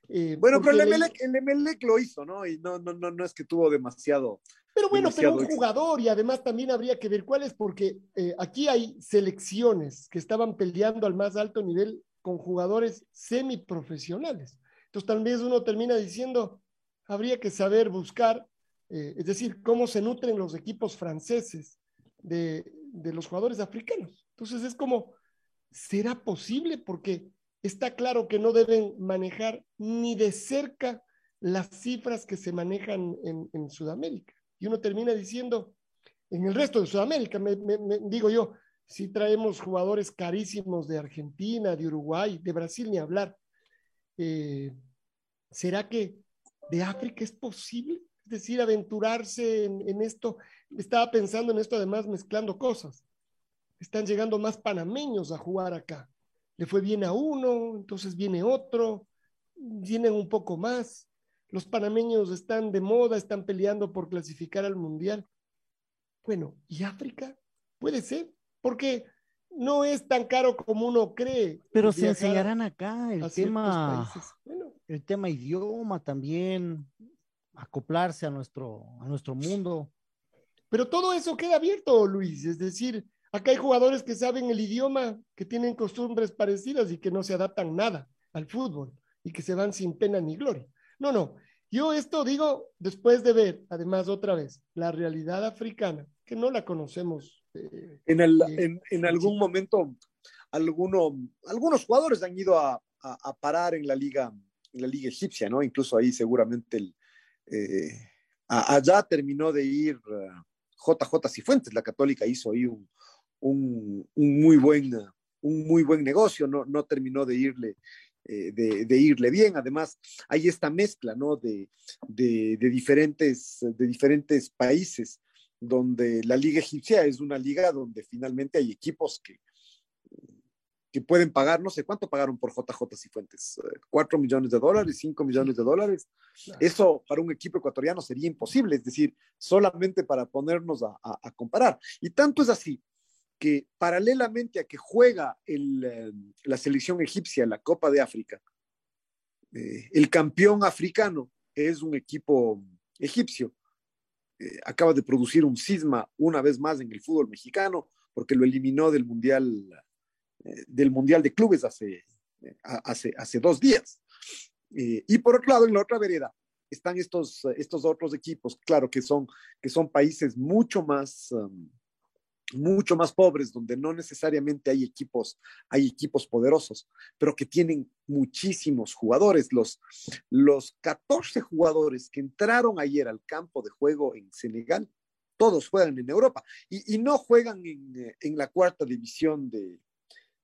Eh, bueno, pero el Emelec, el Emelec, lo hizo, ¿no? Y no, no, no, no es que tuvo demasiado, pero bueno, pero un jugador y además también habría que ver cuáles, porque eh, aquí hay selecciones que estaban peleando al más alto nivel con jugadores semiprofesionales. Entonces tal vez uno termina diciendo, habría que saber buscar, eh, es decir, cómo se nutren los equipos franceses de, de los jugadores africanos. Entonces es como, ¿será posible? Porque está claro que no deben manejar ni de cerca las cifras que se manejan en, en Sudamérica y uno termina diciendo, en el resto de Sudamérica, me, digo yo, si traemos jugadores carísimos de Argentina, de Uruguay, de Brasil, ni hablar, eh, ¿será que de África es posible? Es decir, aventurarse en, en, esto. Estaba pensando en esto además mezclando cosas. Están llegando más panameños a jugar acá. Le fue bien a uno, entonces viene otro, vienen un poco más los panameños están de moda, están peleando por clasificar al Mundial. Bueno, ¿y África? Puede ser, porque no es tan caro como uno cree. Pero se enseñarán acá el tema, el tema idioma también, acoplarse a nuestro, a nuestro mundo. Pero todo eso queda abierto, Luis. Es decir, acá hay jugadores que saben el idioma, que tienen costumbres parecidas y que no se adaptan nada al fútbol y que se van sin pena ni gloria. No, no. Yo esto digo después de ver, además, otra vez, la realidad africana, que no la conocemos. Eh, en, el, en, en, algún momento, alguno, algunos jugadores han ido a, a, a, parar en la liga, en la liga egipcia, ¿no? Incluso ahí seguramente el, eh, allá terminó de ir JJ Cifuentes, la católica hizo ahí un, un, un, muy buen un muy buen negocio, no, no terminó de irle eh, de, irle bien. Además, hay esta mezcla ¿no? de, de, diferentes, de diferentes países, donde la liga egipcia es una liga donde finalmente hay equipos que, que pueden pagar, no sé cuánto pagaron por JJ Cifuentes, cuatro millones de dólares, cinco millones de dólares. Eso para un equipo ecuatoriano sería imposible, es decir, solamente para ponernos a, comparar. Y tanto es así que paralelamente a que juega el, la selección egipcia la Copa de África, el campeón africano es un equipo egipcio. acaba de producir un cisma una vez más en el fútbol mexicano porque lo eliminó del Mundial eh, del Mundial de Clubes hace, eh, hace, dos días. Eh, y por otro lado, en la otra vereda, están estos, estos otros equipos, claro, que son, que son países mucho más, um, mucho más pobres, donde no necesariamente hay equipos, hay equipos poderosos, pero que tienen muchísimos jugadores. Los, los 14 jugadores que entraron ayer al campo de juego en Senegal, todos juegan en Europa y, y no juegan en, en, la cuarta división de,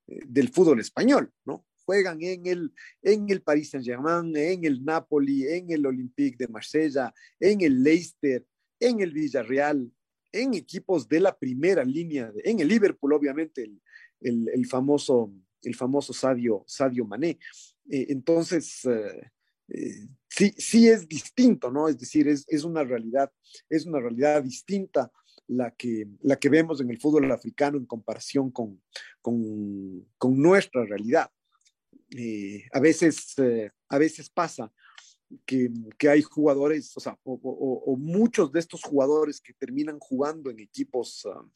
del fútbol español, ¿no? Juegan en el, en el Paris Saint-Germain, en el Napoli, en el Olympique de Marsella, en el Leicester, en el Villarreal, en equipos de la primera línea, en el Liverpool, obviamente, el, el, famoso, el famoso Sadio, Sadio Mané. Eh, entonces, eh, eh, sí, sí es distinto, ¿no? Es decir, es, es, una realidad, es una realidad distinta la que, la que vemos en el fútbol africano en comparación con, con, con nuestra realidad. A, veces, a veces pasa que, hay jugadores, o sea, o, muchos de estos jugadores que terminan jugando en equipos, uh,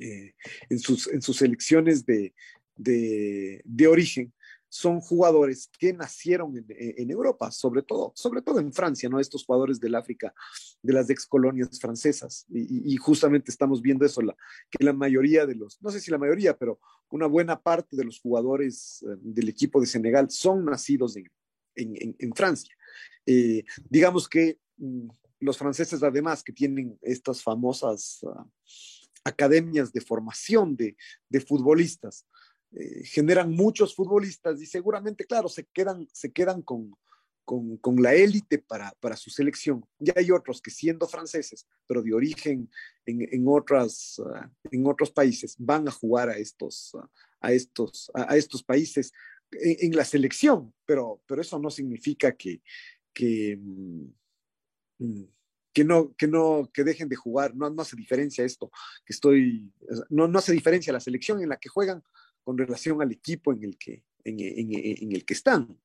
eh, en, sus, en sus selecciones de, de, origen, son jugadores que nacieron en, en, Europa, sobre todo, sobre todo en Francia, ¿no? Estos jugadores del África, de las ex colonias francesas. Y, y justamente estamos viendo eso, la, que la mayoría de los, no sé si la mayoría, pero una buena parte de los jugadores eh, del equipo de Senegal son nacidos en, en, Francia. Eh, digamos que mm, los franceses, además, que tienen estas famosas uh, academias de formación de, de futbolistas, eh, generan muchos futbolistas y seguramente, claro, se quedan, se quedan con, con, con la élite para, para, su selección. Ya hay otros que siendo franceses, pero de origen en, en, otras, uh, en otros países, van a jugar a estos, uh, a estos, a estos países en, en, la selección, pero, pero eso no significa que, que, mm, que no, que no, que dejen de jugar, no, no hace diferencia esto, que estoy, no, no hace diferencia la selección en la que juegan con relación al equipo en el que, en, en, en el que están.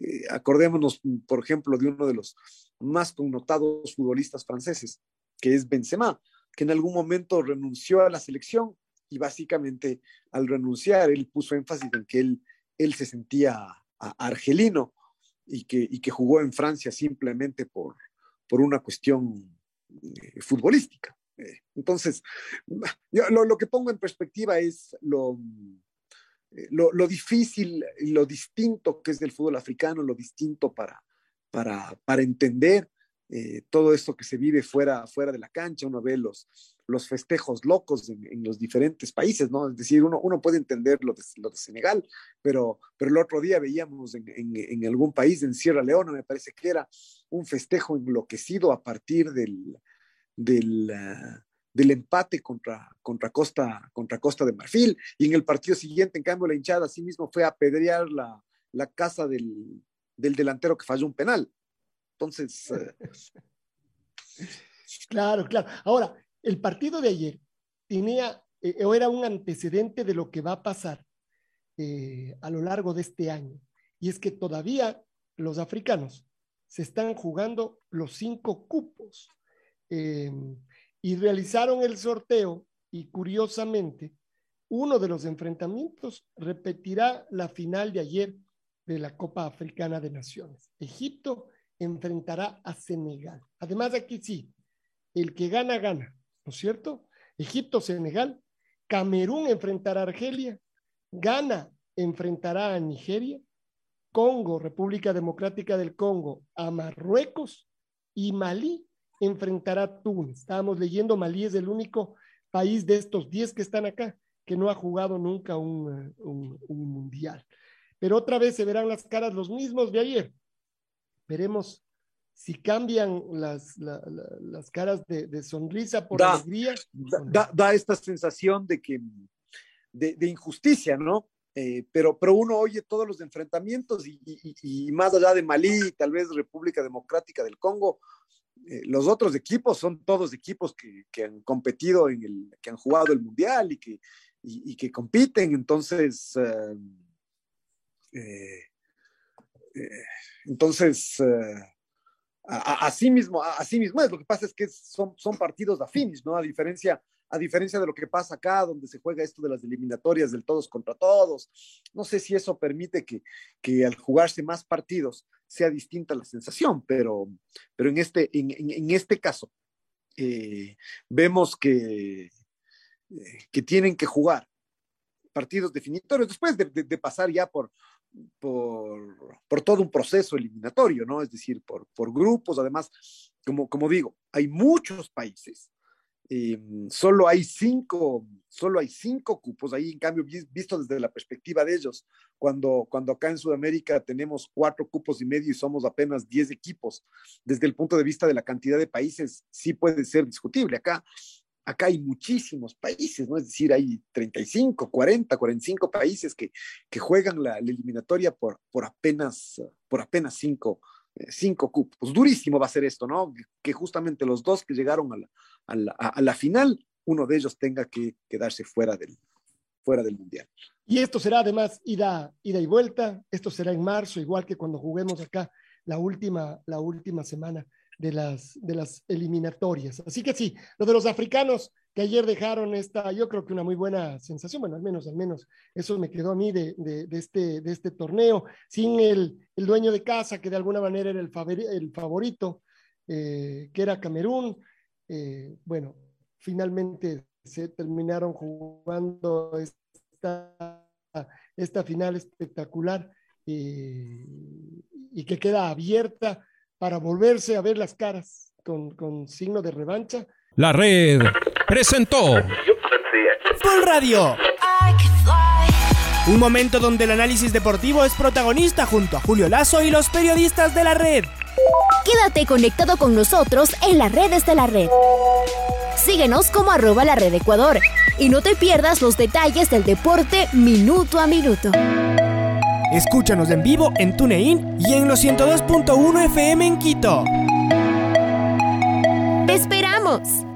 Eh, acordémonos, por ejemplo, de uno de los más connotados futbolistas franceses, que es Benzema, que en algún momento renunció a la selección y básicamente al renunciar él puso énfasis en que él, él se sentía argelino y que, jugó en Francia simplemente por, por una cuestión eh, futbolística. Entonces, yo lo, que pongo en perspectiva es lo, lo, lo, difícil lo distinto que es del fútbol africano, lo distinto para, para, para entender eh, todo esto que se vive fuera, fuera de la cancha. Uno ve los, los festejos locos en, los diferentes países, ¿no? Es decir, uno, uno puede entender lo de, lo de, Senegal, pero, pero el otro día veíamos en, en, algún país, en Sierra Leona, me parece que era un festejo enloquecido a partir del, del, uh, del empate contra, contra, Costa, contra Costa de Marfil. Y en el partido siguiente, en cambio, la hinchada sí mismo fue a apedrear la, la casa del, del, delantero que falló un penal. Entonces. Uh... [LAUGHS] Claro, claro. Ahora, el partido de ayer tenía eh, o era un antecedente de lo que va a pasar eh, a lo largo de este año. Y es que todavía los africanos se están jugando los cinco cupos eh, y realizaron el sorteo y curiosamente uno de los enfrentamientos repetirá la final de ayer de la Copa Africana de Naciones. Egipto enfrentará a Senegal. Además aquí sí, el que gana, gana, ¿no es cierto? Egipto, Senegal, Camerún enfrentará a Argelia, Ghana enfrentará a Nigeria, Congo, República Democrática del Congo, a Marruecos y Malí enfrentará a Túnez. Estábamos leyendo, Malí es el único país de estos 10 que están acá que no ha jugado nunca un, un, un, mundial. Pero otra vez se verán las caras los mismos de ayer. Veremos si cambian las, la, la, las caras de, de, sonrisa por da, alegría. Da, da, da, esta sensación de que, de, injusticia, ¿no? Eh, pero, pero uno oye todos los enfrentamientos y, más allá de Malí, tal vez República Democrática del Congo, eh, los otros equipos son todos equipos que, han competido en el, que han jugado el mundial y que, y, que compiten. Entonces, eh, entonces, así mismo, así mismo es. Lo que pasa es que son, son partidos afines, ¿no? A diferencia a diferencia de lo que pasa acá, donde se juega esto de las eliminatorias del todos contra todos. No sé si eso permite que, que al jugarse más partidos sea distinta la sensación, pero, pero en, este, en, este caso eh, vemos que, eh, que tienen que jugar partidos definitorios después de, de, pasar ya por, por, por, todo un proceso eliminatorio, ¿no? Es decir, por, por grupos, además, como, como digo, hay muchos países Mm, solo hay cinco, solo hay cinco cupos, ahí en cambio, visto desde la perspectiva de ellos, cuando, cuando acá en Sudamérica tenemos cuatro cupos y medio y somos apenas diez equipos, desde el punto de vista de la cantidad de países, sí puede ser discutible. Acá, acá hay muchísimos países, ¿no? Es decir, hay 35, 40, 45 países que, que juegan la, eliminatoria por, por, apenas, por apenas cinco, eh, cinco cupos. Durísimo va a ser esto, ¿no? Que justamente los dos que llegaron a la, a la, final, uno de ellos tenga que quedarse fuera del, fuera del Mundial. Y esto será además ida, ida y vuelta, esto será en marzo, igual que cuando juguemos acá la última, la última semana de las, de las eliminatorias. Así que sí, lo de los africanos que ayer dejaron esta, yo creo que una muy buena sensación, bueno, al menos, al menos, eso me quedó a mí de, de, este, de este torneo, sin el, el, dueño de casa, que de alguna manera era el, el favorito, eh, que era Camerún, eh, bueno, finalmente se terminaron jugando esta, esta final espectacular eh, y que queda abierta para volverse a ver las caras con, con signo de revancha. La red presentó Full Radio. Un momento donde el análisis deportivo es protagonista junto a Julio Lazo y los periodistas de la red. Quédate conectado con nosotros en las redes de la red. Síguenos como arroba la red Ecuador y no te pierdas los detalles del deporte minuto a minuto. Escúchanos en vivo en TuneIn y en los 102.1 FM en Quito. ¡Te esperamos!